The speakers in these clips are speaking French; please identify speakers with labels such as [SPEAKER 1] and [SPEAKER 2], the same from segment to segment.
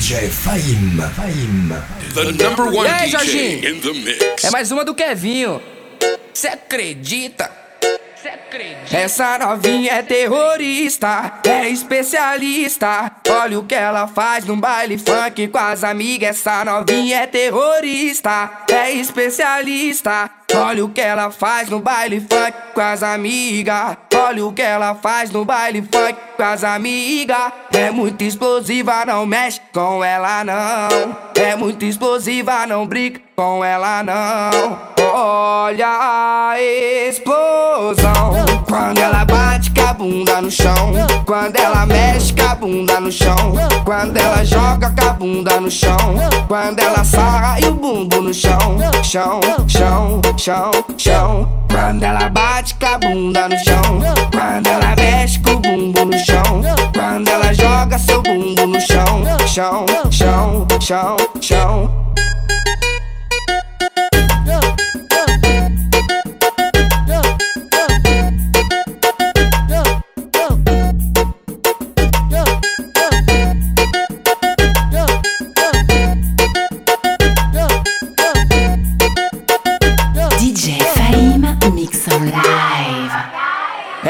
[SPEAKER 1] DJ Faim. Faim.
[SPEAKER 2] The number one
[SPEAKER 3] aí,
[SPEAKER 2] DJ
[SPEAKER 3] Jorginho?
[SPEAKER 2] in the mix.
[SPEAKER 3] É mais uma do Kevinho. Cê acredita? Essa novinha é terrorista, é especialista. Olha o que ela faz no baile funk com as amigas. Essa novinha é terrorista, é especialista. Olha o que ela faz no baile funk com as amigas. Olha o que ela faz no baile funk com as amigas. É muito explosiva, não mexe com ela não. É muito explosiva, não brinca com ela não. Olha a explosão quando ela bate com a bunda no chão. Quando ela mexe com a bunda no chão. Quando ela joga com a bunda no chão. Quando ela e o bumbum no chão. Chão, chão, chão, chão. Quando ela bate com a bunda no chão. Quando ela mexe com o bumbum no chão. Quando ela joga seu bumbum no chão. Chão, chão, chão, chão.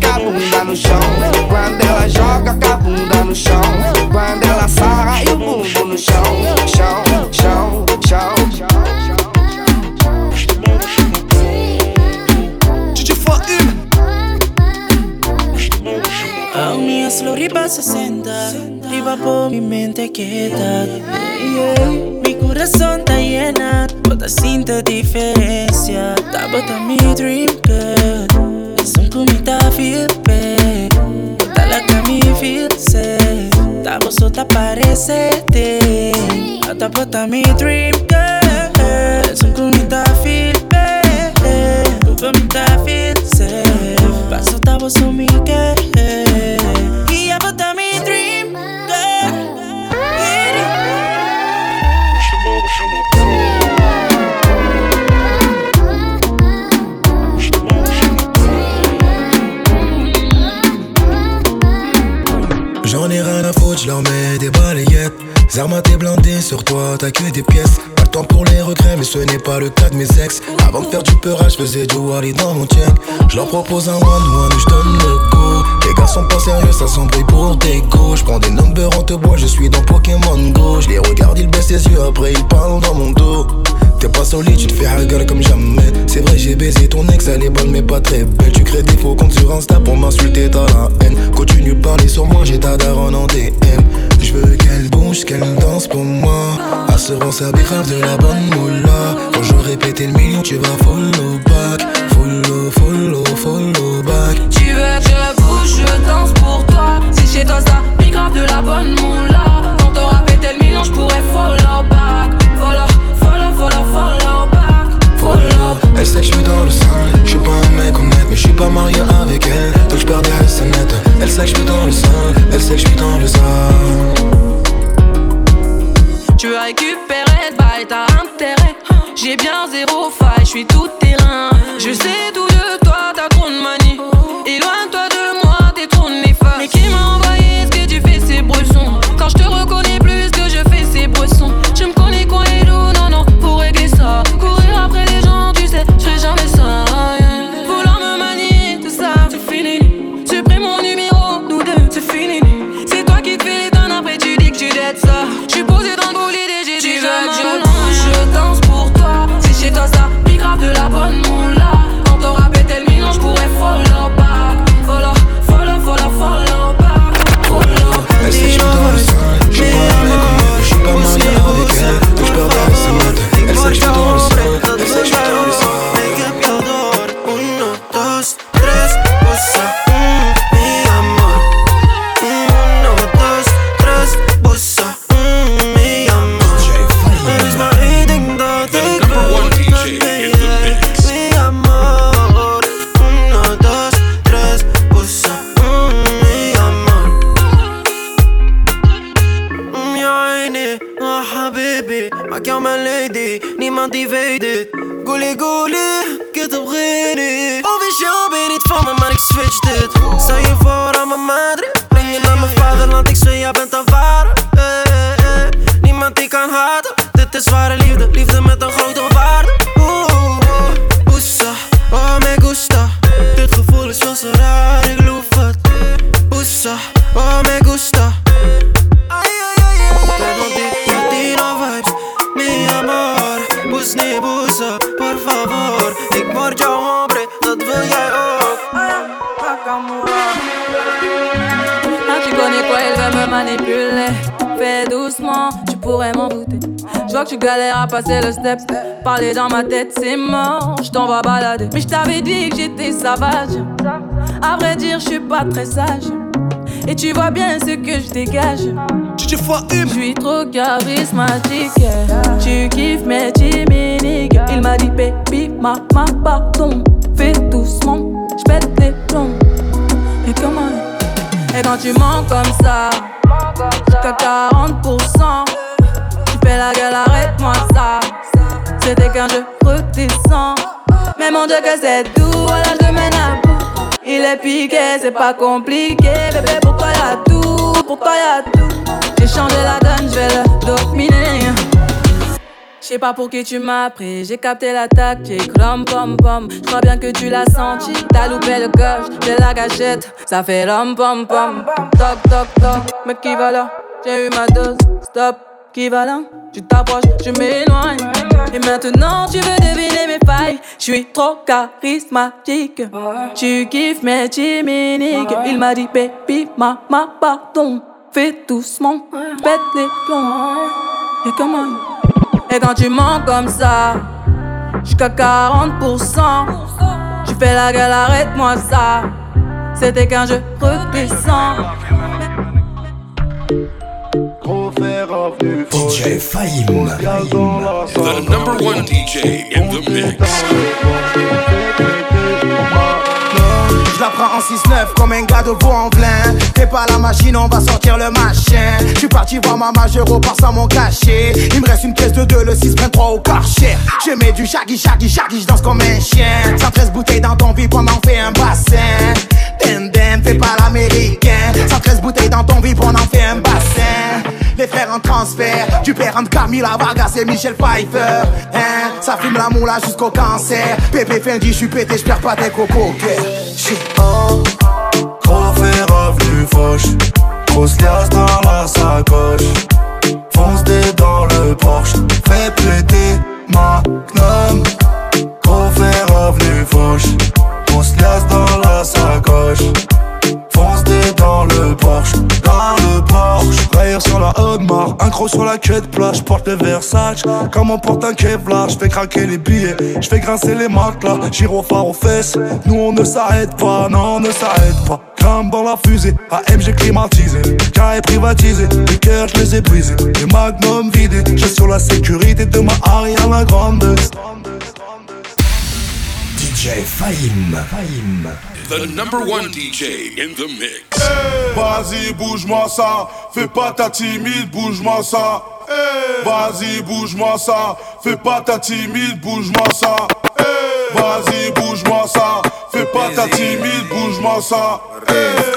[SPEAKER 3] com a bunda no chão. Quando ela joga com a bunda no chão. Quando ela sarra e o bumbum no chão. Chão, chão, chão, chão.
[SPEAKER 4] DJ Faim A mí hazlo arriba 60 Arriba por mi mente quieta Yeah. Mi corazón está llena Toda cinta diferencia bota mi dream girl Sunt mi ta fie Talaga mi fitse Tapos o taparecete tá, tá mi tá tá dream girl. Sunt cu mi ta filpe După mi ta filse Paso tapos o mi
[SPEAKER 5] que Ia vota mi foutre, je leur mets des balayettes. Zermaté blindé sur toi, t'as que des pièces. Pas le temps pour les regrets, mais ce n'est pas le cas de mes ex. Avant de faire du peurage, je faisais du Wally dans mon check. Je leur propose un one-one, je donne le go. Les gars sont pas sérieux, ça s'embrouille pour des go. Je prends des numbers en te bois, je suis dans Pokémon Go. Je les regarde, ils baissent les yeux, après ils parlent dans mon dos. T'es pas solide, tu te fais hagar comme jamais. C'est vrai, j'ai baisé ton ex, elle est bonne mais pas très belle. Tu crées des faux comptes sur Insta pour m'insulter, t'as la haine. Continue de parler sur moi, j'ai ta daronne en DM. Je veux qu'elle bouge, qu'elle danse pour moi. Assurance à grave de la bonne moula. Quand je répétais le million, tu vas follow back. Follow, follow, follow back.
[SPEAKER 6] Tu veux que je bouge, je danse pour toi. Si chez toi ça grave de la bonne moula. Passer le step. Parler dans ma tête, c'est mort. Je t'en vais balader. Mais je t'avais dit que j'étais sauvage. À vrai dire, je suis pas très sage. Et tu vois bien ce que je dégage. Je suis trop charismatique. Tu kiffes mes chimiques. Il m'a dit, baby, ma, ma, pardon. Fais doucement, je pète les plombs. Et comment? Et quand tu mens comme ça, jusqu'à 40%. Tu fais la gueule, arrête-moi ça. C'était qu'un jeu redescend. Mais mon Dieu, que c'est doux, voilà, je mène à bout. Il est piqué, c'est pas compliqué. Bébé, pour toi y'a tout, pour toi y'a tout? J'ai changé la donne, je vais le dominer. Je sais pas pour qui tu m'as pris, j'ai capté la tactique, rom pom pom. Je crois bien que tu l'as senti, t'as loupé le coche de la gâchette, ça fait rom pom pom. Toc toc toc, mais qui va là? J'ai eu ma dose, stop, qui va là? Tu t'approches, je m'éloigne. Et maintenant tu veux deviner mes failles, je suis trop charismatique. Tu kiffes mes chimiques, il m'a dit baby, mama, pardon. Fais doucement, pète les plombs. Et comment et quand tu mens comme ça, jusqu'à 40%, tu fais la gueule, arrête-moi ça. C'était qu'un jeu redescend.
[SPEAKER 1] DJ Fahim.
[SPEAKER 2] The number one DJ in the mix.
[SPEAKER 7] Je la prends en 6-9 comme un gars de Vaux-en-Velin. T'es pas la machine, on va sortir le machin. Je suis parti voir ma je repars sans mon cachet. Il me reste une caisse de 2, le 623 au karcher Je mets du shaggy, shaggy, shaggy, je danse comme un chien. 113 bouteilles dans ton vide, on en fait un bassin. Den den, fais pas l'américain. 113 bouteilles dans ton vide, on en fait un bassin les frères en transfert Du père entre Camila Vargas et Michel Pfeiffer hein, Ça fume la moula jusqu'au cancer Pépé Fendi, je suis pété, je perds pas des cocos Shit.
[SPEAKER 8] Oh, gros revenu fauche. Grosse liasse dans la sacoche. Fonce des dans le Porsche. Fais péter ma gnome. Gros fait revenu fauche. Grosse liasse dans la sacoche. Dans le Porsche. Dans le Porsche. Rayure sur la Audemars. Un croc sur la de plage. J'porte le Versace. Comme on porte un Kevlar. J'fais craquer les billets. J'fais grincer les matelas. Gyrophare aux fesses. Nous on ne s'arrête pas. Non, on ne s'arrête pas. Crame dans la fusée. AMG climatisé. Car est privatisé. Les cœurs, je les ai brisés. Les magnums vidés. J'ai sur la sécurité de ma Ariane la grande.
[SPEAKER 1] DJ Fahim. Fahim.
[SPEAKER 2] The number one DJ in the mix.
[SPEAKER 9] Hey, Vas-y, bouge-moi ça. Fais pas ta timide, bouge-moi ça. Hey, Vas-y, bouge-moi ça. Fais pas ta timide, bouge-moi ça. Hey, Vas-y, bouge-moi ça. Fais pas ta timide, bouge-moi ça.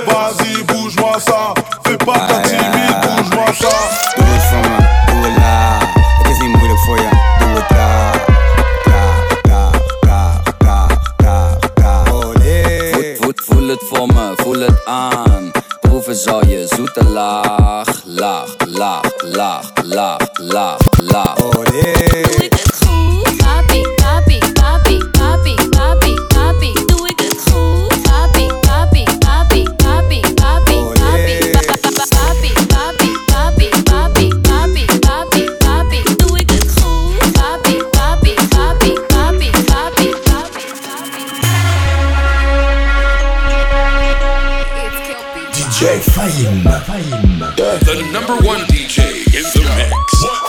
[SPEAKER 9] Vas-y, bouge-moi ça. Fais pas ta timide, bouge-moi ça.
[SPEAKER 10] Doe het voor me, doe het laag. Het is niet moeilijk voor je,
[SPEAKER 11] voel het voor me, voel het aan. Proeven zal je zoete laag, laag, laag, laag, laag, laag, laag.
[SPEAKER 10] Olé.
[SPEAKER 12] Papi, papi, papi, papi,
[SPEAKER 2] The number one DJ in the mix.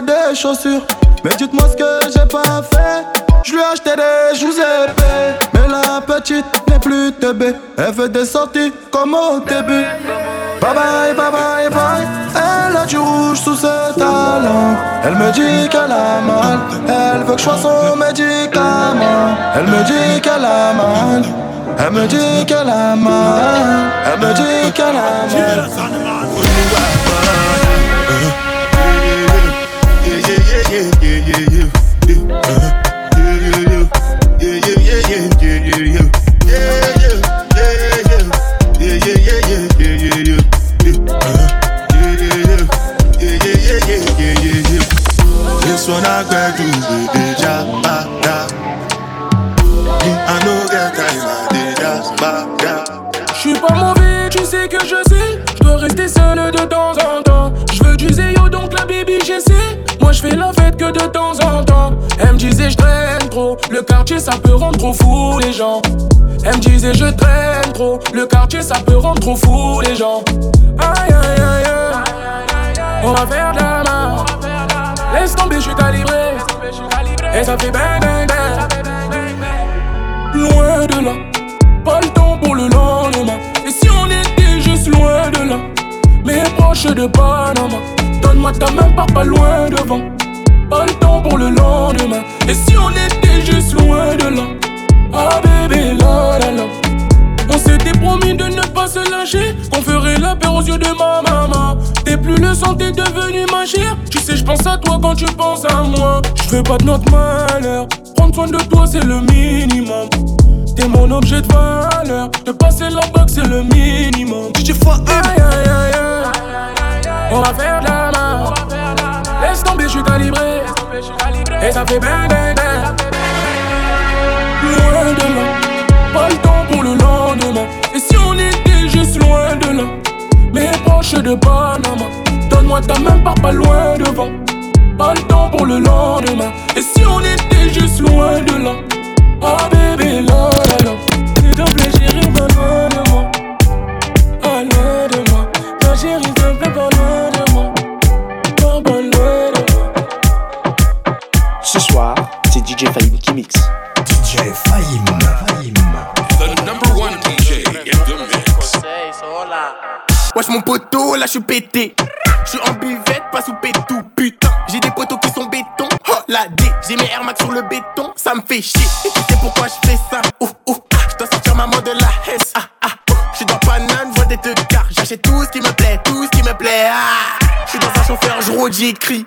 [SPEAKER 5] Pas des chaussures. Mais dites-moi ce que j'ai pas fait. Je lui ai acheté des épais. Mais la petite n'est plus TB. Elle veut des sorties comme au début. Bye bye, bye bye, bye. Elle a du rouge sous ses talons. Elle me dit qu'elle a mal. Elle veut que je sois son médicament. Elle me dit qu'elle a mal. Elle me dit qu'elle a mal. Elle me dit qu'elle a mal.
[SPEAKER 13] Je fais la fête que de temps en temps. Elle me disait je traîne trop. Le quartier ça peut rendre trop fou les gens. Elle me disait je traîne trop. Le quartier ça peut rendre trop fou les gens. Aïe aïe aïe aïe. On va faire de la main. Laisse tomber, je suis calibré. Et ça fait bang bang bang. Loin de là. Pas le temps pour le lendemain. Mais proche de Panama, donne-moi ta main, pars pas loin devant. Pas le temps pour le lendemain. Et si on était juste loin de là, ah bébé, là là là. On s'était promis de ne pas se lâcher, qu'on ferait la paix aux yeux de ma maman. T'es plus le sang, t'es devenu ma chère. Tu sais, je pense à toi quand tu penses à moi. Je veux pas de notre malheur. Prendre soin de toi, c'est le minimum. T'es mon objet de valeur. De passer la box, c'est le minimum. Ça. Loin de là. Pas le temps pour le lendemain. Et si on était juste loin de là, mais proche de Panama. Donne-moi ta main, pas loin devant. Pas le temps pour le lendemain. Et si on était juste loin de là, ah bébé, là là. S'il te plaît,
[SPEAKER 14] Mixe.
[SPEAKER 1] DJ Fahim. Fahim.
[SPEAKER 2] The number one DJ in the mix.
[SPEAKER 15] Wesh mon poteau, là je suis pété. Je suis en buvette, pas sous pétou, putain. J'ai des poteaux qui sont béton. Oh la D, j'ai mes Air Max sur le béton. Ça me fait chier. Et tu sais pourquoi je fais ça? Ouh ouh, je dois sortir maman de la S. Ah ah, je suis dans Panane, vois des tecards. J'achète tout ce qui me plaît, tout ce qui me plaît. Ah, je suis dans un chauffeur, je j'écris.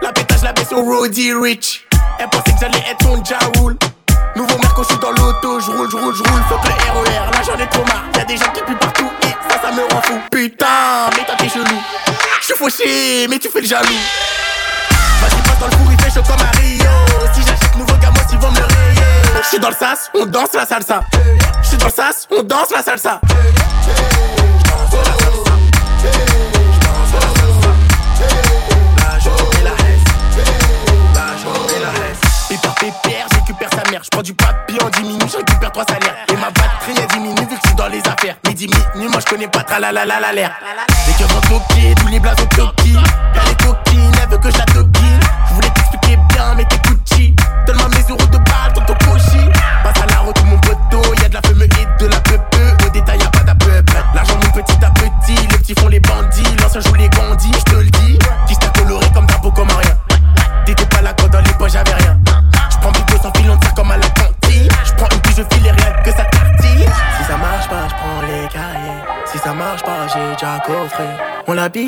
[SPEAKER 15] La pétage, la baisse au Roddy Rich. Elle pensait que j'allais être son Jaoul. Nouveau Merco, je suis dans l'auto, je roule, je roule, je roule. Faut que le RER, là j'en ai trop marre. Y'a des gens qui puent partout et ça, ça me rend fou. Putain, mais toi t'es chelou. Je suis fauché, mais tu fais le jaloux. Vas-y, passe dans le four, il fait chaud comme à Rio. Si j'achète nouveau gamos, ils vont me rayer. Je suis dans le sas, on danse la salsa. Je suis dans le sas, on danse la salsa. Mère. Je prends du papier en 10 minutes, je récupère trois salaires. Et ma batterie a diminue vu que je dans les affaires. Midi, minuit, moi je connais pas tra la la la la l'air. Les cœurs au pied, tous les blasons coquilles. Y'a les coquines, elle veut que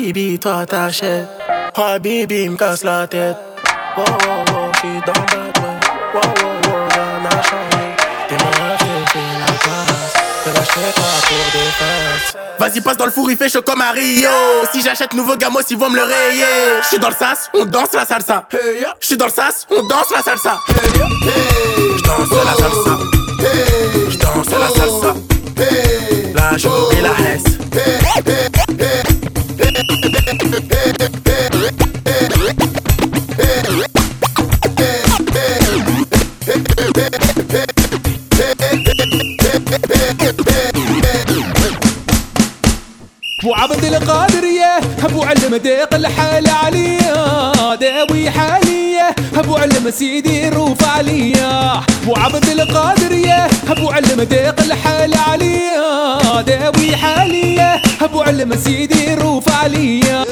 [SPEAKER 15] Habibi, toi ta chèvre. Habibi me casse la tête. Wow, wow, wow, j'suis dans bad ouais. Wow, wow, wow, rien n'a changé. T'es mon rêve, j'ai la classe. Te lâcherai pas pour des fesses. Vas-y, passe dans le four, il fait chaud comme à Rio. Si j'achète nouveau gamos, ils vont me le rayer. J'suis dans le sas, on danse la salsa. J'suis dans le sas, on danse la salsa.
[SPEAKER 16] J'danse la salsa. J'danse la salsa. La joue et la hesse.
[SPEAKER 17] صديق الحال عليا داوي حاليا أبو علم سيدي روف عليا. أبو عبد القادر يا أبو علم ديق الحال عليا. داوي حاليا أبو علم سيدي روف عليا.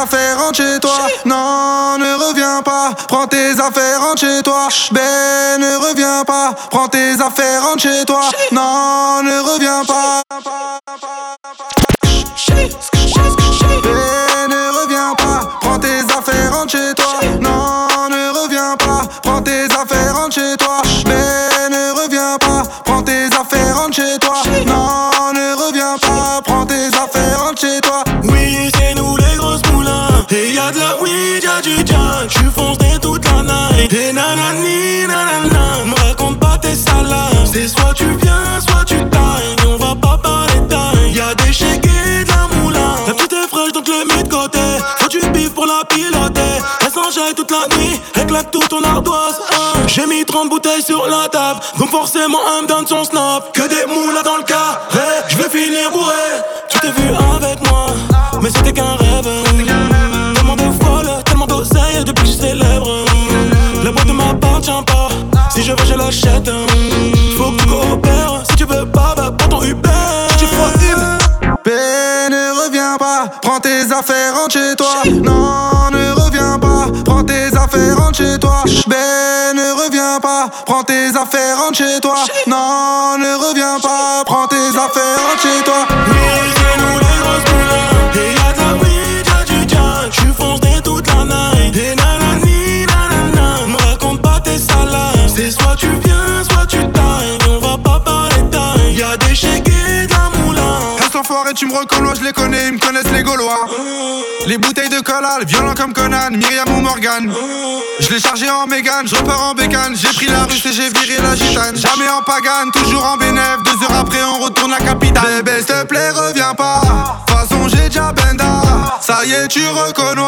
[SPEAKER 18] Affaires, rentre chez toi. Non, ne reviens pas, prends tes affaires, rentre chez toi. Ben ne reviens pas, prends tes affaires, rentre chez toi. Non, ne reviens pas. Ben ne reviens pas, prends tes affaires, rentre chez toi. Non, ne reviens pas, prends tes affaires, rentre chez toi.
[SPEAKER 19] Et nanani, nanana. Me raconte pas tes salades. C'est soit tu viens, soit tu tailles. On va pas parler taille. Y'a des et de la moulin. La petite est fraîche, donc le mets de côté. Faut du bif pour la piloter. Elle s'enjaille toute la nuit. Elle claque tout ton ardoise. J'ai mis 30 bouteilles sur la table. Donc forcément, elle me donne son snap. Que des moulins Je l'achète. Faut que tu coopères. Si tu veux pas, bah prends ton Uber. Tu feras une.
[SPEAKER 18] Ben ne reviens pas, prends tes affaires, rentre chez toi. Non, ne reviens pas, prends tes affaires, rentre chez toi. Ben ne reviens pas, prends tes affaires, rentre chez toi. Non, ne reviens pas, prends tes affaires, rentre chez toi. Je les connais, ils me connaissent les Gaulois. Les bouteilles de cola, violents comme Conan, Myriam ou Morgan. Je l'ai chargé en mégane, je repars en bécane. J'ai pris la russe et j'ai viré la gitane. Jamais en pagane, toujours en bénéf. Deux heures après, on retourne à capitale. Bébé, s'il te plaît, reviens pas. De façon, j'ai déjà benda. Ça y est, tu reconnais.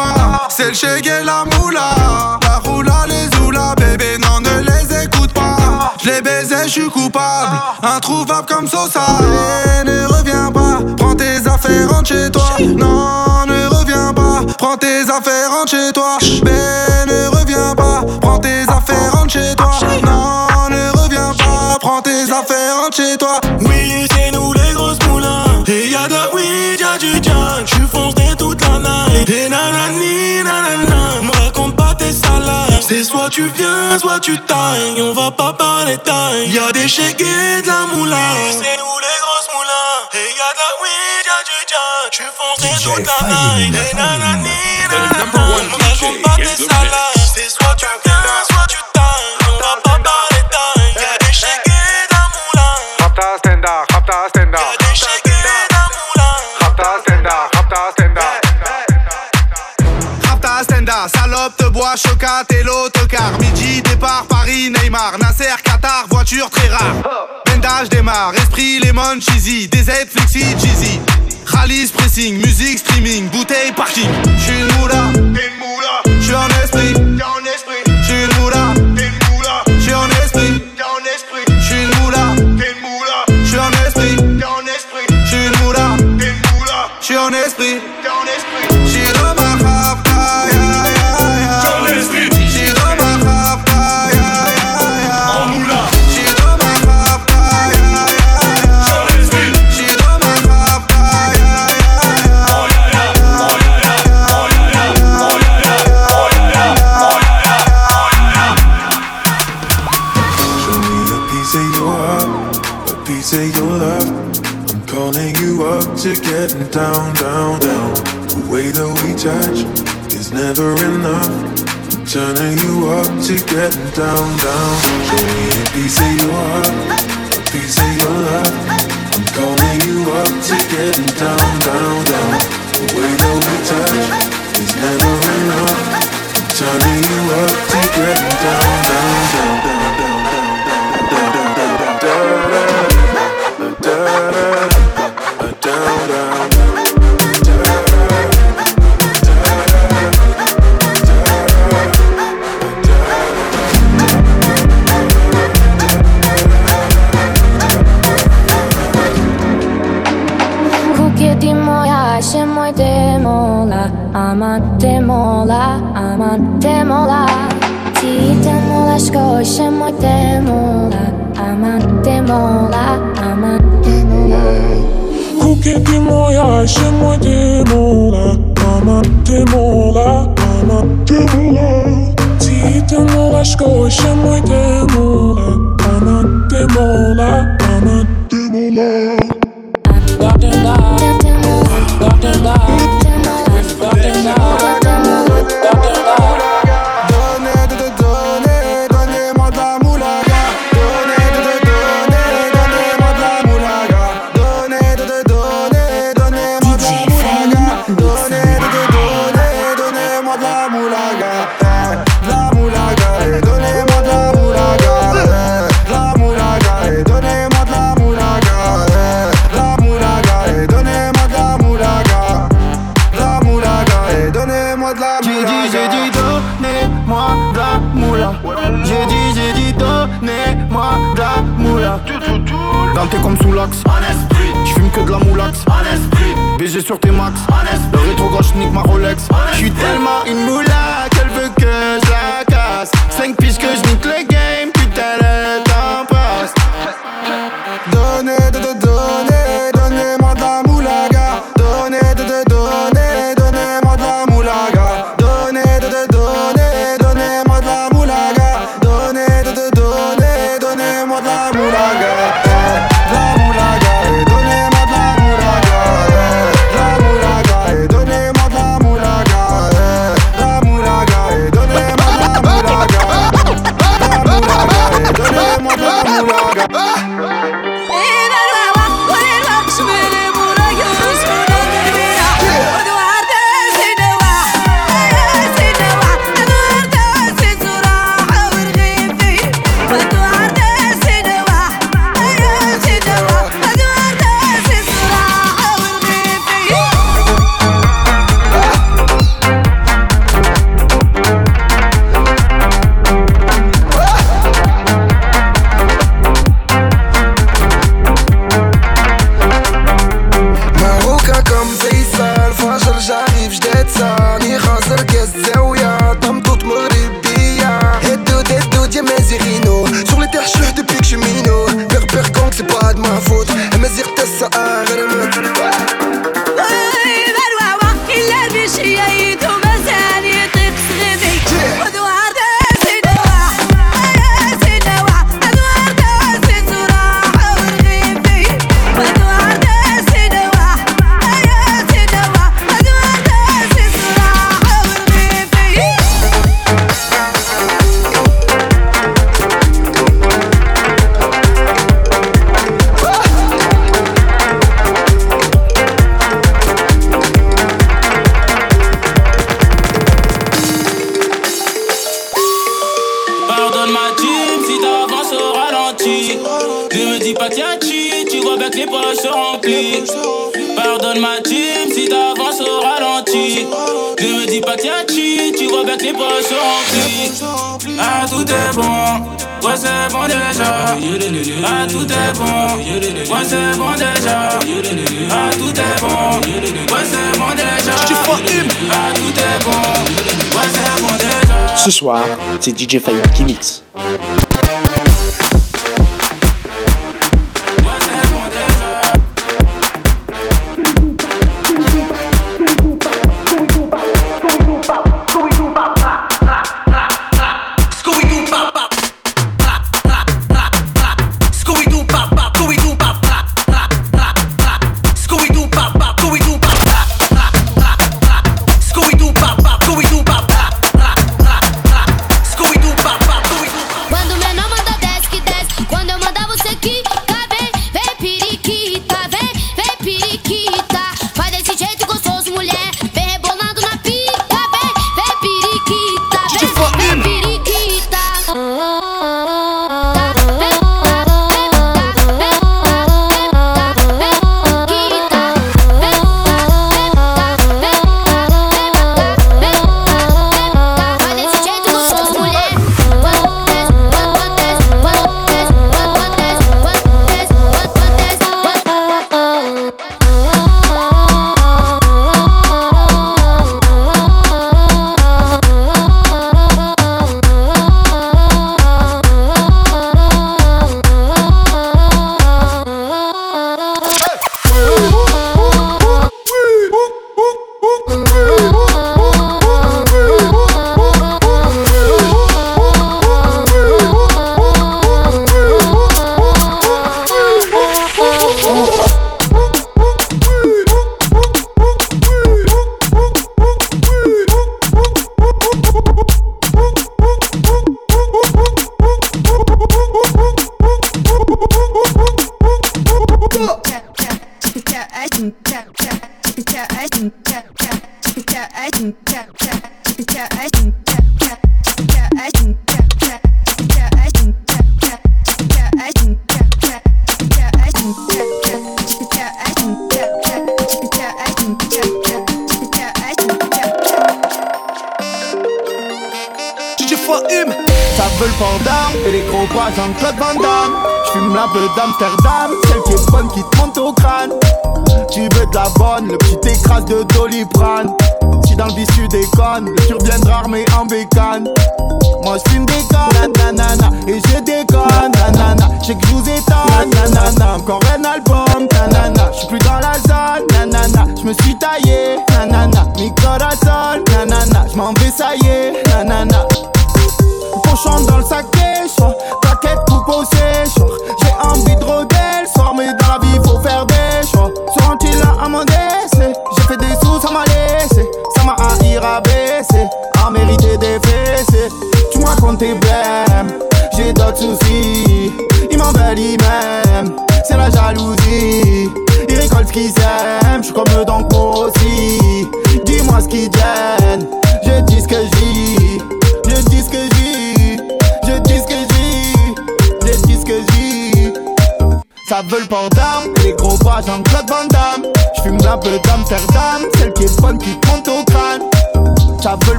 [SPEAKER 18] C'est le et la moula. La roula, les oula, bébé, non, les baisais, je suis coupable. Introuvable comme Sosa. Et ne reviens pas. Prends tes affaires, rentre chez toi. Non, ne reviens pas. Prends tes affaires, rentre chez toi. Ben, ne reviens pas. Prends tes affaires, rentre chez toi. Non, ne reviens pas. Prends tes affaires, rentre chez toi.
[SPEAKER 19] Oui, c'est nous les grosses moulins. Et y'a de la weed, y'a du jack. Foncé toute la night. Et nanani, nanana. Salades. C'est soit tu viens, soit tu tailles. On va pas parler taille. Y'a des chèques et de la moulin. Oui, c'est nous les grosses moulins? Et y'a de la weed, y'a du jack. J'suis foncé toute la night. Et nanani, nanana. Me raconte pas tes salades. C'est soit tu viens, soit tu tailles. On va pas parler taille. Y'a des chèques et de la moulin.
[SPEAKER 18] Rapta stenda, rapta stenda. bois, chocate et l'autocar. Midi, départ, Paris, Neymar. Nasser, Qatar, voiture très rare. Bendage démarre, esprit, lemon, cheesy. des DZ, flexi, cheesy. Rallye, pressing, musique, streaming, bouteille, parking. J'suis une moula, t'es une moula. J'suis en esprit, t'es en esprit. J'suis une moula, t'es une moula. J'suis en esprit, t'es en esprit.
[SPEAKER 19] J'suis une moula, t'es une moula. J'suis en esprit, t'es en esprit. J'suis une moula,
[SPEAKER 20] t'es une moula. J'suis en esprit. getting down, down.
[SPEAKER 14] ce soir, c'est DJ Fire qui mixe.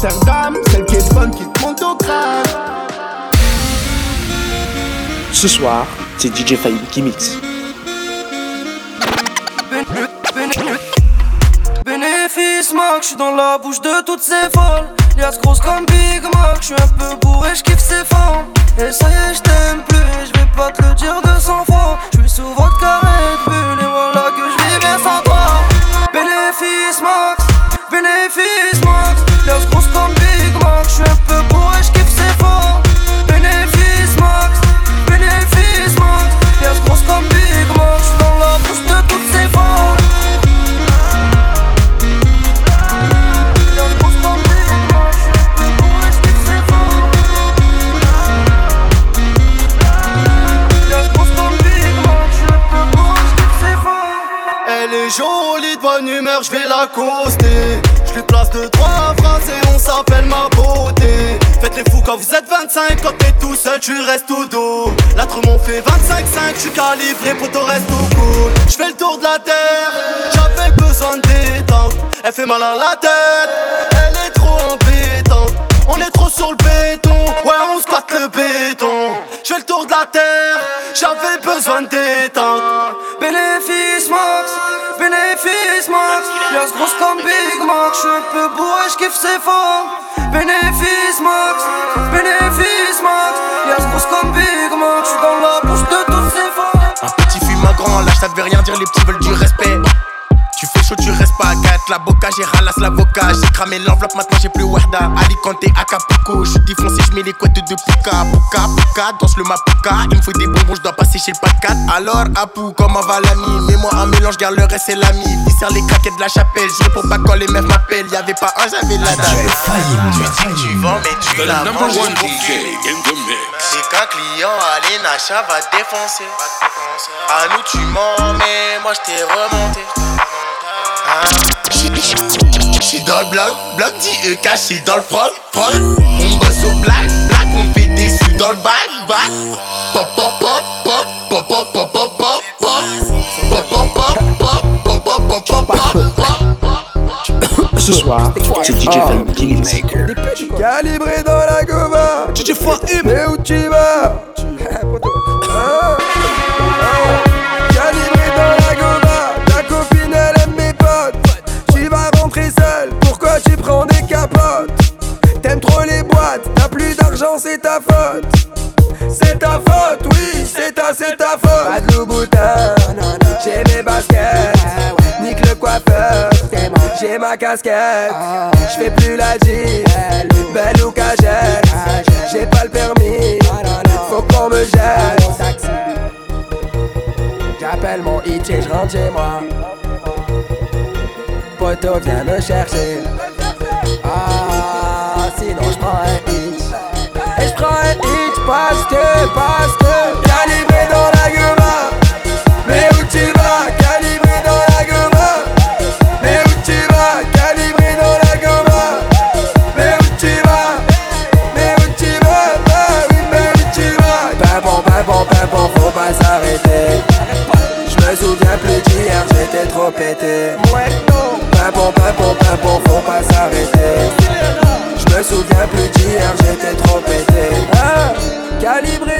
[SPEAKER 21] Celle qui est bonne qui te monte au crâne.
[SPEAKER 14] Ce soir, c'est DJ Fahim qui mixe.
[SPEAKER 17] Bénéfice Mac, j'suis dans la bouche de toutes ces folles. Lias grosse comme Big Mac, j'suis un peu bourré, j'kiffe ses femmes. Et ça y est, j't'aime plus, et j'vais pas te le dire de cent fois. J'suis sous votre carré
[SPEAKER 22] tu restes au dos. L'autre fait 25-5, je suis calibré pour ton reste au cool. Je fais le tour de la terre, j'avais besoin de détente. Elle fait mal à la tête, elle est trop embêtante. On est trop sur le béton, ouais on squatte le béton. Je fais le tour de la terre, j'avais besoin de détente.
[SPEAKER 17] Bénéfice max, grosse comme Big Mac, j'suis un peu bourré, j'kiffe ses formes. Bénéfice max, bénéfice max. Lias grosse comme Big Mac, j'suis dans la bouche de toutes ces femmes.
[SPEAKER 15] Un petit fume un grand, lâche ça veut rien dire, les petits veulent du respect. Tu fais chaud, tu restes pas à 4, la boca, j'ai ralasse l'avocat. J'ai cramé l'enveloppe, maintenant j'ai plus Wahda. Alicante, Acapulco, je suis défoncé, je mets les couettes de Puka. Puka, Puka, danse le Mapuka. Il me faut des bonbons, je dois passer chez le pas de 4. Alors, Apu, comment va l'ami? Mets-moi un mélange, garde le reste, c'est l'ami. Viscère les craquettes de la chapelle, je réponds pas quand les meufs m'appellent. Y'avait pas un, j'avais la dalle. Tu dis tu vends, mais tu la
[SPEAKER 2] number
[SPEAKER 15] manges
[SPEAKER 2] one
[SPEAKER 15] pour
[SPEAKER 2] DJ in the mix.
[SPEAKER 15] C'est qu'un client, allez, Nacha va défoncer. À nous, tu mens, mais moi, je t'ai remonté. J'suis dans le bloc, bloc dit caché dans le front, front. On bosse au black, black, on fait des sous dans le bac, bac. Pop, pop, pop, pop, pop, pop, pop, pop, pop, pop. Pop, pop, pop, pop, pop, pop, pop, pop, pop.
[SPEAKER 14] Ce soir, c'est DJ.
[SPEAKER 23] Calibré dans la gova DJ Mais où tu vas tu prends des capotes. T'aimes trop les boîtes T'as plus d'argent c'est ta faute. C'est ta faute oui C'est ta c'est ta faute. Pas de Louboutin J'ai mes baskets Nique le coiffeur. J'ai ma casquette, j'fais plus la jeep, belle ou cagette, j'ai pas le permis, faut qu'on me jette. J'appelle mon hit et j'rentre chez moi. Poto viens me chercher. Parce que, calibré dans la gueule. Mais où tu vas, calibré dans la gueule. Mais où tu vas, calibré dans la gomme Mais où tu vas, mais où tu vas, bah oui, mais où tu vas. Pimpon, pimpon, pimpon, faut pas s'arrêter. Je me souviens plus d'hier, j'étais trop pété. Pimpon, pimpon, pimpon, faut pas s'arrêter.
[SPEAKER 24] Bien plus Calibré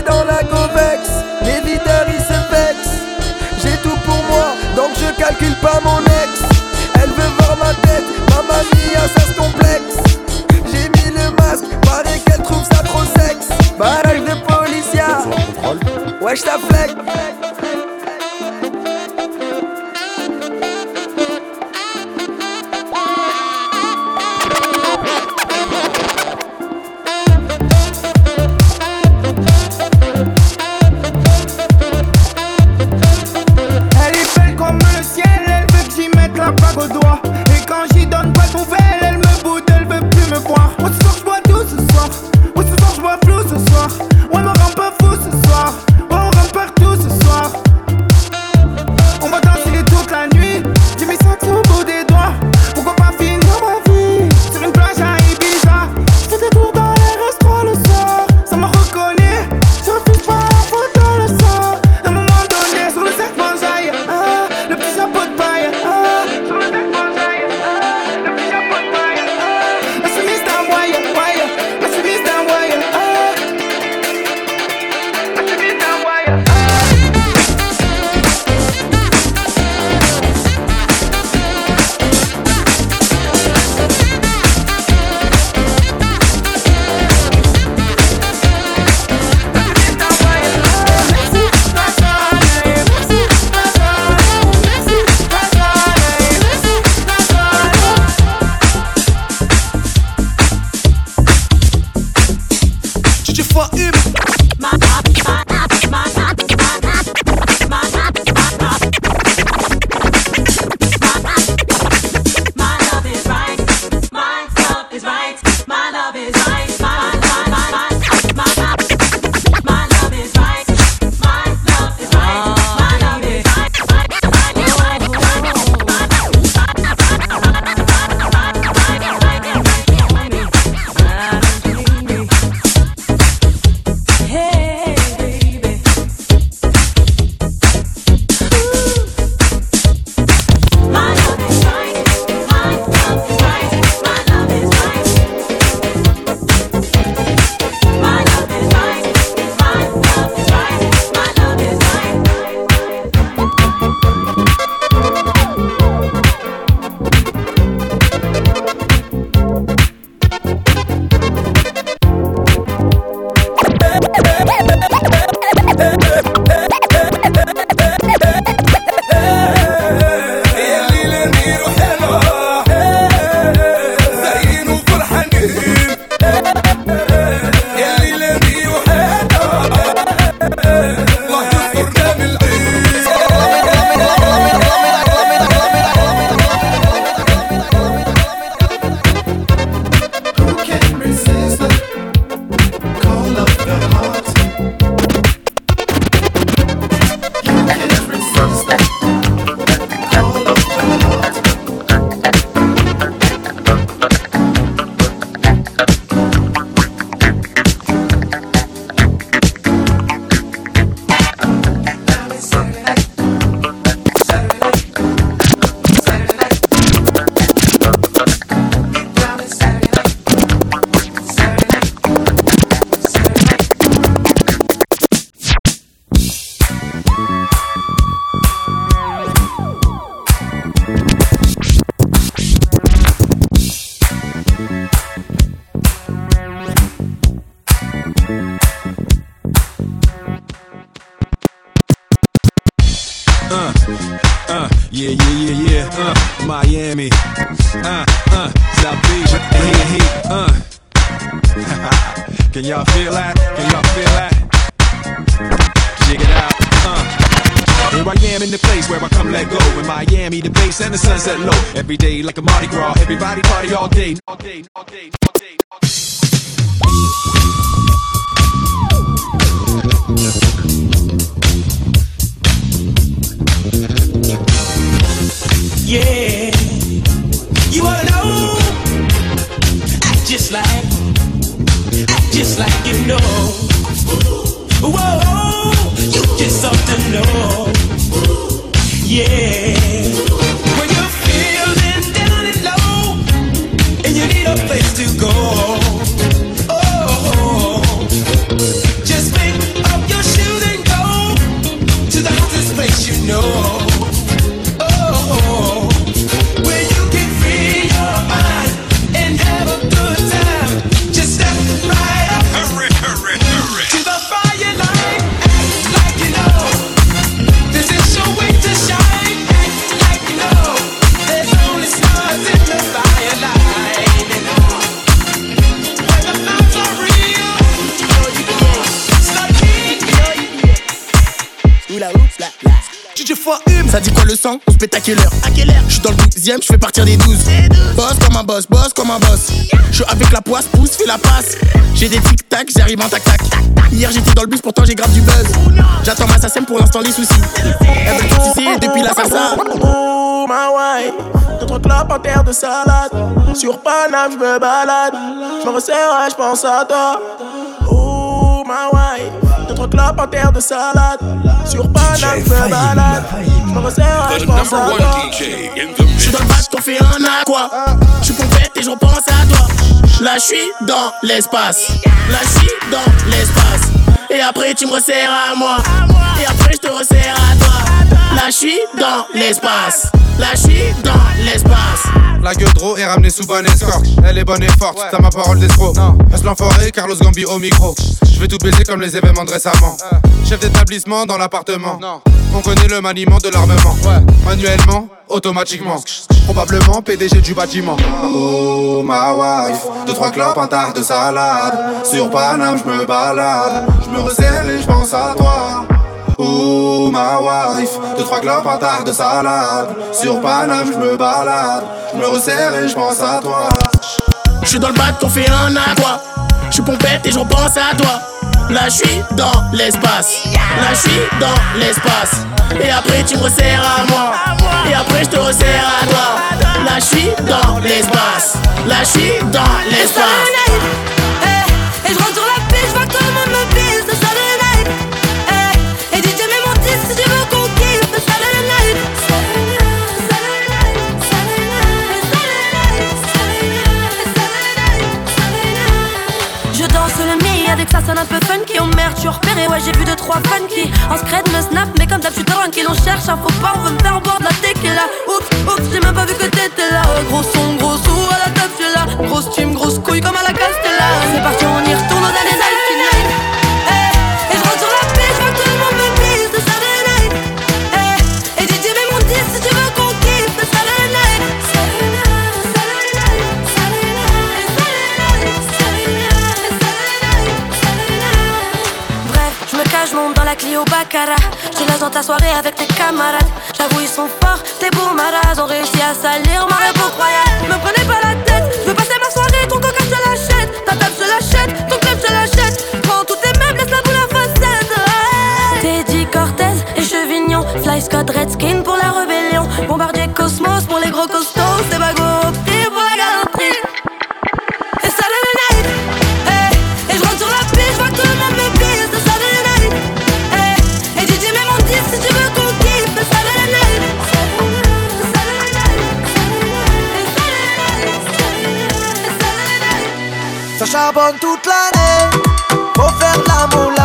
[SPEAKER 25] to go.
[SPEAKER 15] Ça pète à quelle heure À quelle heure Je suis dans le 12ème, je fais partir des 12. Boss comme un boss, boss comme un boss. Je suis avec la poisse, pousse, fais la passe. J'ai des tic-tac, j'arrive en tac-tac. Hier j'étais dans le bus, pourtant j'ai grave du buzz. J'attends ma SACEM pour l'instant les soucis. Elle veut tout ici depuis la salsa.
[SPEAKER 26] Oh deux trois clopes en terre de salade. Sur Paname, je me balade. Je me resserre, je pense à toi. Oh deux trois clopes en terre de salade. Sur Paname, je me balade. Je me resserre, je
[SPEAKER 2] The
[SPEAKER 26] pense à toi.
[SPEAKER 15] Suis dans le bac, on fait un aqua. Je suis pompette et je repense à toi. Là, je suis dans l'espace. Là, je suis dans l'espace. Et après, tu me resserres à moi. Et après, je te resserre à toi. Là, je suis dans l'espace. Là, je suis dans l'espace.
[SPEAKER 27] La gueule drôle est ramenée sous bonne escorte. Elle est bonne et forte, t'as ma parole d'escroc. Reste l'enfoiré, Carlos Gambi au micro. Je vais tout baiser comme les événements de récemment. Chef d'établissement dans l'appartement. On connaît le maniement de l'armement. Manuellement, automatiquement. Probablement PDG du bâtiment.
[SPEAKER 19] Oh ma wife, deux trois clopes, un tarte de salade. Sur Paname, je me balade. Je me resserre et je pense à toi. Oh ma wife, deux trois clopes, un tarte de salade. Sur Paname, je me balade. Je me resserre et je pense à toi.
[SPEAKER 15] Je suis dans le bac, on fait un aqua. Je suis pompette et je repense à toi. Là, je dans l'espace. Là, je dans l'espace. Et après, tu me resserres à moi. Et après, je te resserre à toi. Là, je dans l'espace. Là, je dans l'espace.
[SPEAKER 12] Ça sonne un peu funky On merde, suis repéré, ouais j'ai vu deux trois funky. En scred me snap, mais comme d'hab je suis tranquille On cherche. Un faux pas, on veut me faire boire de la tequila. Oups, oups, j'ai même pas vu que t'étais là. Gros son, gros sou à la table, là. Grosse team, grosse couille comme à la Castella C'est parti, on y retourne aux années la Clio Baccara. Je laisse dans ta soirée avec tes camarades. J'avoue, ils sont forts, tes beaux maras ont réussi à salir ma réponse royale. Me prenez pas la tête, je veux passer ma soirée, ton coca je te l'achète. Ta table je te l'achète, ton club je te l'achète. Prends tous tes meubles, laisse la boule à facette. Teddy Cortez et Chevignon, Fly Scott Redskin pour la Ça
[SPEAKER 17] charbonne toute l'année, faut faire de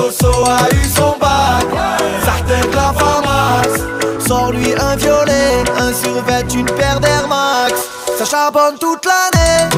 [SPEAKER 17] Soso a eu son bac, Sartek la Max. Sors-lui un violet, un survêt, une paire d'Air Max. Ça charbonne toute l'année,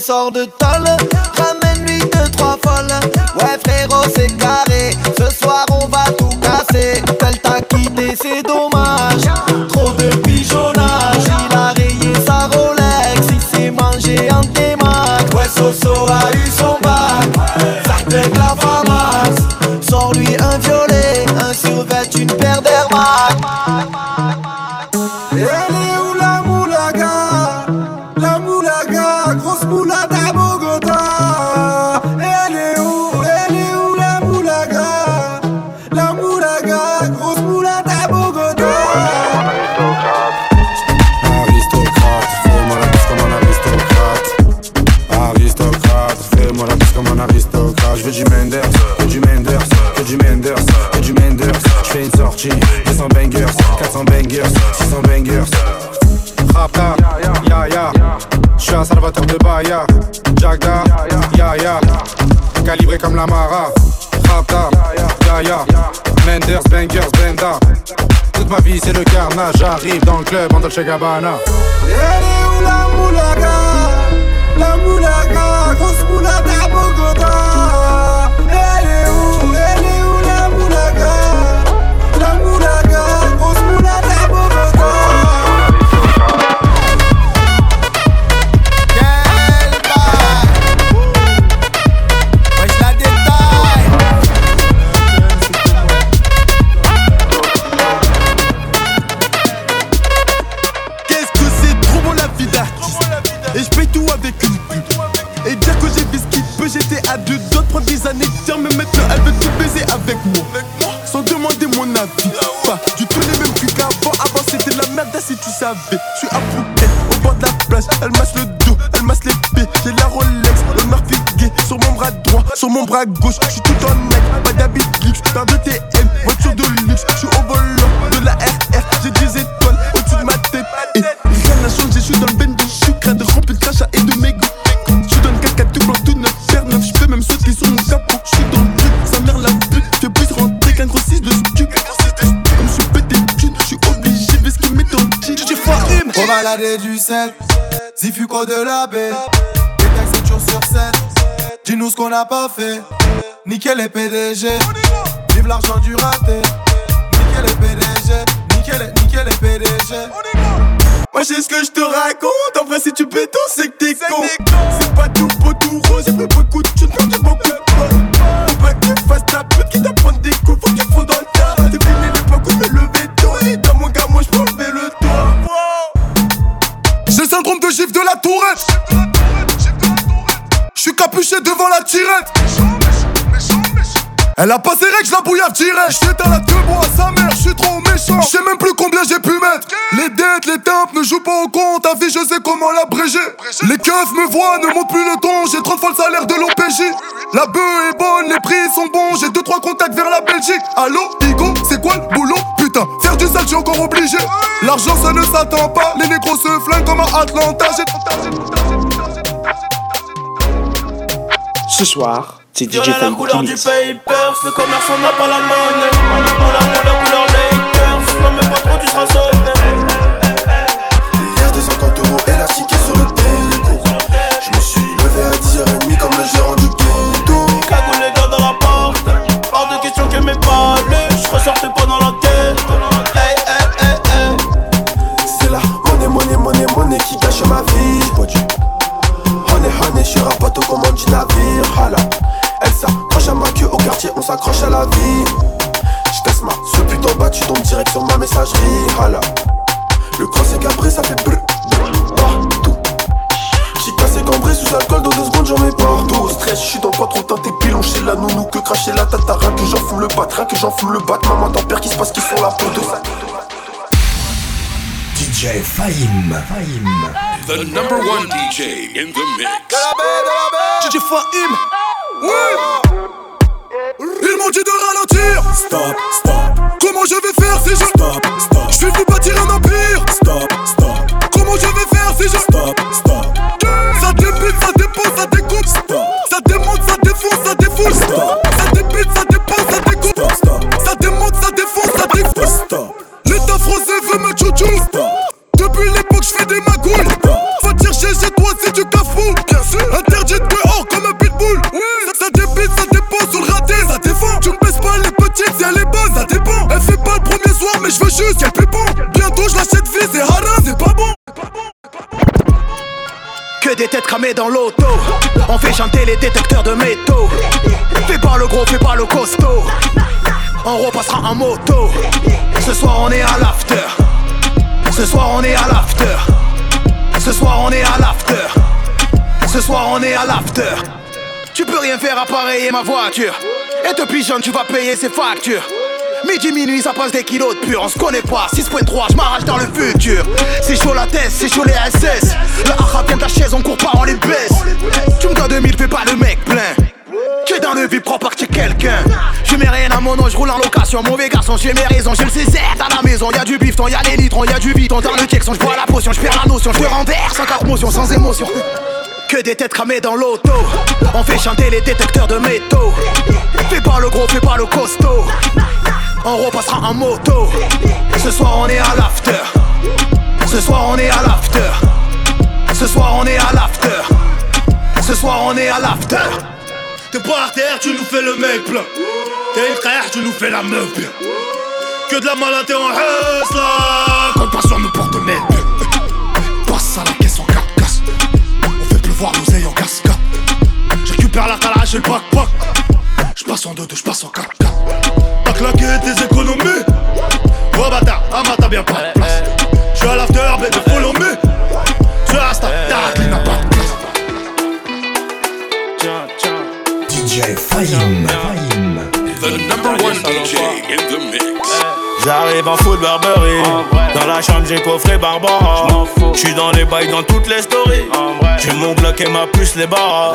[SPEAKER 17] Sors de tolle. Ramène-lui deux, trois folles. Ouais, frérot, c'est carré. Ce soir, on va tout casser. Elle t'a quitté, c'est dommage. Trop de pigeonnage. Il a rayé sa Rolex. Il s'est mangé en témac. Ouais, Soso a eu son bac. Ça te la famasse. Sors-lui un violet, un survêt, une paire
[SPEAKER 27] d'Air Max. Club en Dolce Gabbana.
[SPEAKER 8] Baladé du 7 Zifuco de la baie. Des taxis toujours sur 7 Dis-nous ce qu'on n'a pas fait. Nickel les PDG Vive l'argent du raté. Nickel les PDG Nickel, nickel les PDG
[SPEAKER 28] Moi j'ai ce que je te raconte. En vrai si tu béton c'est que t'es con. C'est pas tout beau tout rose. J'ai beaucoup de j'ai beaucoup de
[SPEAKER 8] Elle a pas ses règles, je la bouillave direct J'éteins la deux mois à sa mère, je suis trop méchant Je sais même plus combien j'ai pu mettre Les dettes, les tempes ne jouent pas au compte Ta vie je sais comment l'abréger Les keufs me voient, ne montent plus le ton J'ai 30 fois le salaire de l'OPJ La bœuf est bonne, les prix sont bons J'ai 2-3 contacts vers la Belgique Allô, Igo, c'est quoi le boulot Putain, faire du sale, je suis encore obligé L'argent ça ne s'attend pas Les négros se flinguent comme à Atlanta J'ai-
[SPEAKER 14] Ce soir, c'est DJ
[SPEAKER 29] la couleur du
[SPEAKER 14] mixe.
[SPEAKER 29] paper, le commerce on n'a pas la monnaie. On la couleur couleur Lakers, non mais pas trop tu seras sonné.
[SPEAKER 30] Hier 250 euros élastiqués sur le s'accroche à la vie. J'teste ma ce putain battu donc direct sur ma messagerie. Hala, le cross est cabré, ça fait brr, partout. J'suis cassé cambré sous alcool, dans deux secondes j'en mets partout Au stress, j'suis dans le trop teinté pilon chez la nounou Que cracher la tata, rien que j'en fume le bat, rien que j'en fume le bat. Maman tempère qui se passe qui sont là pour deux
[SPEAKER 1] DJ Fahim. Fahim.
[SPEAKER 2] The number one DJ in the mix.
[SPEAKER 8] DJ Fahim Ils m'ont dit de ralentir. Stop, stop. Comment je vais faire si je Stop, stop. Je vais vous bâtir un empire. Stop, stop. Comment je vais faire si je Stop, stop. Ça débute, ça dépose, ça découpe. Stop. Ça démonte, ça défonce, ça défoule. Stop. Ça débute, ça dépose, ça découpe. Stop, stop. Ça démonte, ça défonce, ça défoule. Stop L'état français veut me chouchou Stop. Depuis l'époque je fais des magouilles Va te chercher chez toi si tu cafou Bien sûr. Interdit de dehors comme pas les petites si elle est bonne Ça dépend. Elle fait pas le premier soir mais je veux juste qu'elle pépon Bientôt je l'achète vie c'est haram C'est pas bon.
[SPEAKER 7] Que des têtes cramées dans l'auto. On fait chanter les détecteurs de métaux. Fais pas le gros, fais pas le costaud. On repassera en moto. Ce soir on est à l'after. Ce soir on est à l'after. Ce soir on est à l'after. Ce soir on est à l'after Tu peux rien faire appareiller ma voiture. Et te pigeonne tu vas payer ses factures. Midi, minuit, ça passe des kilos de pur, on se connaît pas. 6.3, je m'arrache dans le futur. C'est chaud la tête, c'est chaud les SS Le arabe vient de la chaise, on court pas, on les baisse. Tu me dois 2000, fais pas le mec plein. Tu es dans le vide, prends pas que quelqu'un. Je mets rien à mon nom, je roule en location. Mauvais garçon, j'ai mes raisons, j'ai le Césaire dans la maison. Y'a du bifton, y'a des litrons, y'a du biton. Dans le Texan, je bois la potion, je perds la notion. Je te renverse en quatre motions, sans émotion
[SPEAKER 17] Que des têtes cramées dans l'auto. On fait chanter les détecteurs de métaux. Fais pas le gros, fais pas le costaud. On repassera en moto. Ce soir on est à l'after. Ce soir on est à l'after. Ce soir on est à l'after. Ce soir on est à l'after.
[SPEAKER 7] T'es par terre, tu nous fais le mec plein. T'es une frère, tu nous fais la meuf bien. Que de la malade en. Compte pas sur Pleuvoir l'oseille en cascade. Je récupère la calage et le pack-pack. Je passe en 2-2, je passe en 4 4 T'as claqué tes économies. Oh bâtard, ah bah t'as bien pas de place. Je suis à l'after, bête de follow me. Insta, ta clean n'a pas de place.
[SPEAKER 1] DJ Fahim.
[SPEAKER 2] The number one DJ in the mix.
[SPEAKER 29] J'arrive en foot Burberry Dans la chambre j'ai coffré Barbara J'suis dans les bails dans toutes les stories J'ai mon Glock et ma puce les barres.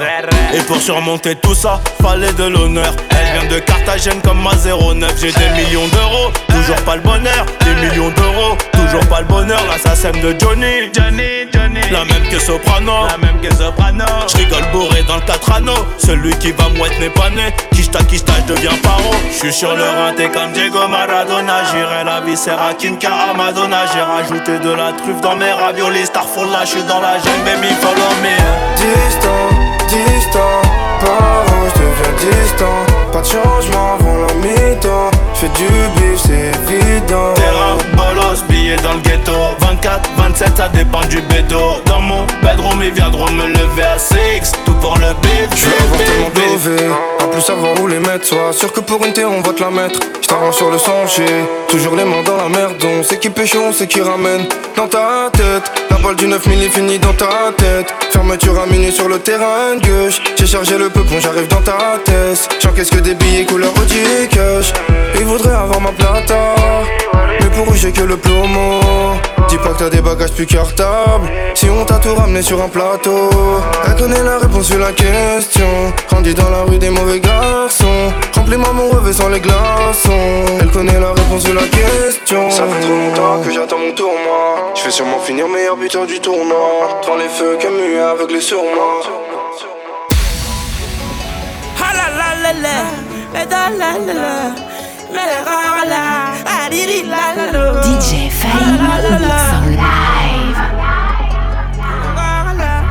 [SPEAKER 29] Et pour surmonter tout ça Fallait de l'honneur. Elle vient de Carthagène comme ma 09 J'ai des millions d'euros Toujours pas le bonheur. Des millions d'euros Toujours pas le bonheur. Sème de Johnny. Johnny Johnny. La même que Soprano. La même que Soprano. J'rigole bourré dans le 4 anneaux Celui qui va mouette n'est pas né. Kishta Kishta j'deviens paro. J'suis sur le rinté comme Diego Maradona. J'irai la viscère à Kinka à Madonna. J'ai rajouté de la truffe dans mes raviolis. Starfall là j'suis dans la gêne baby follow me
[SPEAKER 31] Distant, distant, par où je deviens distant. Pas de changement avant la mi-temps Fais du bif, c'est évident.
[SPEAKER 29] Terrain, bolos, billets dans le ghetto. 24, 27, ça dépend du bédo. Dans mon bedroom, ils viendront me lever à 6 Tout pour le bif,
[SPEAKER 31] Je veux avoir tellement dové À plus savoir où les mettre Sois sûr que pour une thé on va te la mettre. Je sur le sang, j'ai toujours les mains dans la merde On sait qui pêche, on sait qui ramène. Dans ta tête La balle du 9000 est finie dans ta tête. Fermeture à minuit sur le terrain de gauche. J'ai chargé le peupon, j'arrive dans ta tête. J'encaisse que des billets couleur Audi cash voudraient avoir ma plata. Mais pour eux j'ai que le plomo? Dis pas que t'as des bagages plus cartables. Si on t'a tout ramené sur un plateau Elle connaît la réponse sur la question. Grandi dans la rue des mauvais garçons. Remplis-moi mon revêt sans les glaçons. Elle connaît la réponse sur la question. Ça fait trop longtemps que j'attends mon tour moi Je vais sûrement finir meilleur buteur du tournoi. Devant les feux Camus aveuglé sur moi.
[SPEAKER 3] Ah la la la la, la la la,
[SPEAKER 32] DJ Fahim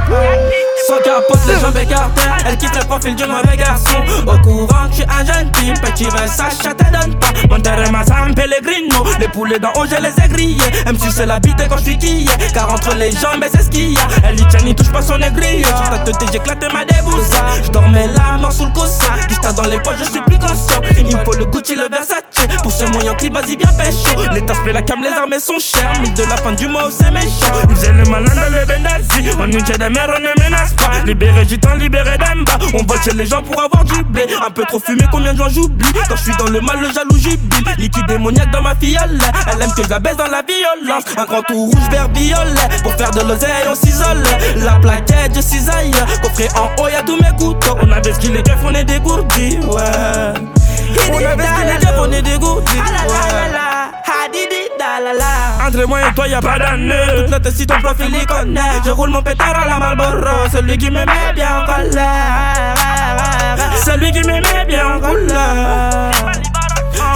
[SPEAKER 32] live.
[SPEAKER 3] Sans capote, les jambes écartées Elle quitte le profil du mauvais garçon. Au courant je suis un jeune type Petit Versace, te donne pas. Mon ma San Pellegrino Les poulets d'en haut, je les ai grillés. Même si c'est la bite quand je suis quillé. Car entre les jambes, c'est ce qu'il y a. Elle dit tiens, n'y touche pas son aigri Sur ta j'éclate ma déboussa. Je dormais la mort sous le coussin. Qui dans les poches, je suis plus conscient. Il me faut le Gucci, le Versace. Pour ce moyen clip, vas-y bien pécho Les tasses, la cam, les armes sont chères. Mais de la fin du mois, c'est méchant. Ils le malin dans le Benazzi On nous tient des mères, on menace pas Libéré gitan, libéré d'Emba On vole chez les gens pour avoir du blé. Un peu trop fumé, combien de gens j'oublie? Quand je suis dans le mal, le jaloux jubile Liquide démoniaque dans ma fiole Elle aime que je la baisse dans la violence. Un grand tout rouge, vert, violet. Pour faire de l'oseille, on s'isole. La plaquette, je cisaille. Coffret en haut, y'a tous mes couteaux. On avait ce qu'il est on est dégourdis, ouais. On avait ce qu'il est on est dégourdis, ouais entre moi et toi y'a pas d'année. Toute tête si ton profil y connaît. Je roule mon pétard à la Marlboro. Celui qui me met bien en colère Celui qui me met bien en colère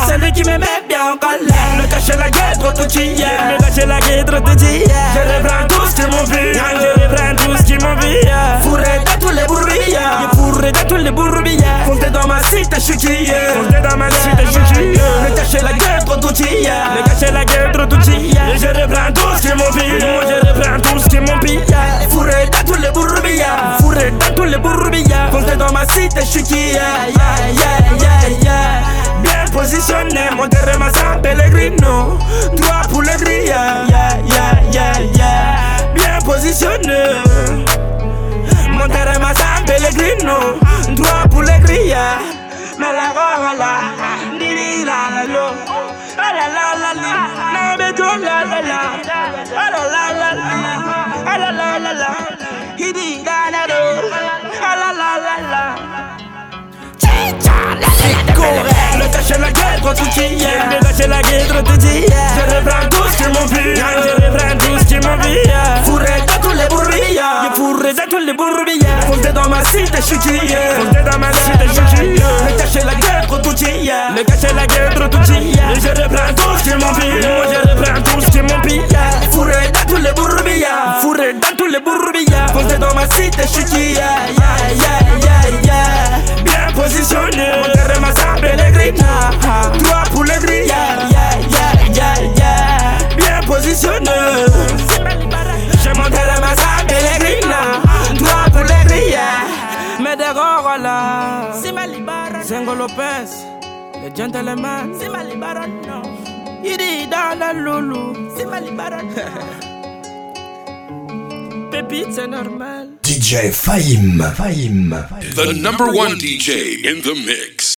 [SPEAKER 3] celui qui me met bien en colère Me cacher la trop tout hier Me cacher la trop tout hier Je reprends tout ce qui vu. Je reprends tout ce qui vu. Fourré de tous les bourbillards Fourré de tous les bourbillards Comptez dans ma cité, je suis qui Comptez dans ma cité, je suis qui Me cacher la gueule, cacher la gueule, trop tout hier Je reprends tout ce qui Je reprends tout ce qui Fourré de tous les bourbillards Fourré de tous les bourbillards Comptez dans ma cité, je suis qui Yeah, yeah, yeah, Bien positionné, mon terrain ma San Pellegrino Droit pour le grille, yeah, yeah, yeah, yeah. Bien positionné. Mon terrain ma San Pellegrino Droit pour le grille, Mais la la la la La la la la la, la la la la Le cacher la quand tout est Me cacher la tout Je reprends tout ce m'ont vu Je reprends tout ce m'ont vu Fourré dans tous les bourbillards. J'ai fourré dans tous les bourbillards. Foncez dans ma cité, je suis tué. Dans ma cité, je suis tué. Le la guerre, tout Le cacher la guerre, tout Et je reprends tout ce qui pire. Moi je reprends tout ce qui pire. Fourré tous les bourbillards. Fourré dans tous les bourbillards. Foncez dans ma cité, je suis tué. Yeah, yeah, yeah, yeah. Positionné. Mon terrain m'a les grilles. Trois pour les grilles. Yeah, yeah, yeah, yeah. Bien positionné. Je monte la massa Pellegrina Toi pour les grilles Mais des voilà Zengo Lopez Le gentleman C'est ma libaron Il dit dans la loulou C'est ma Pépite c'est normal
[SPEAKER 1] DJ Fahim. Fahim.
[SPEAKER 2] The number one DJ in the mix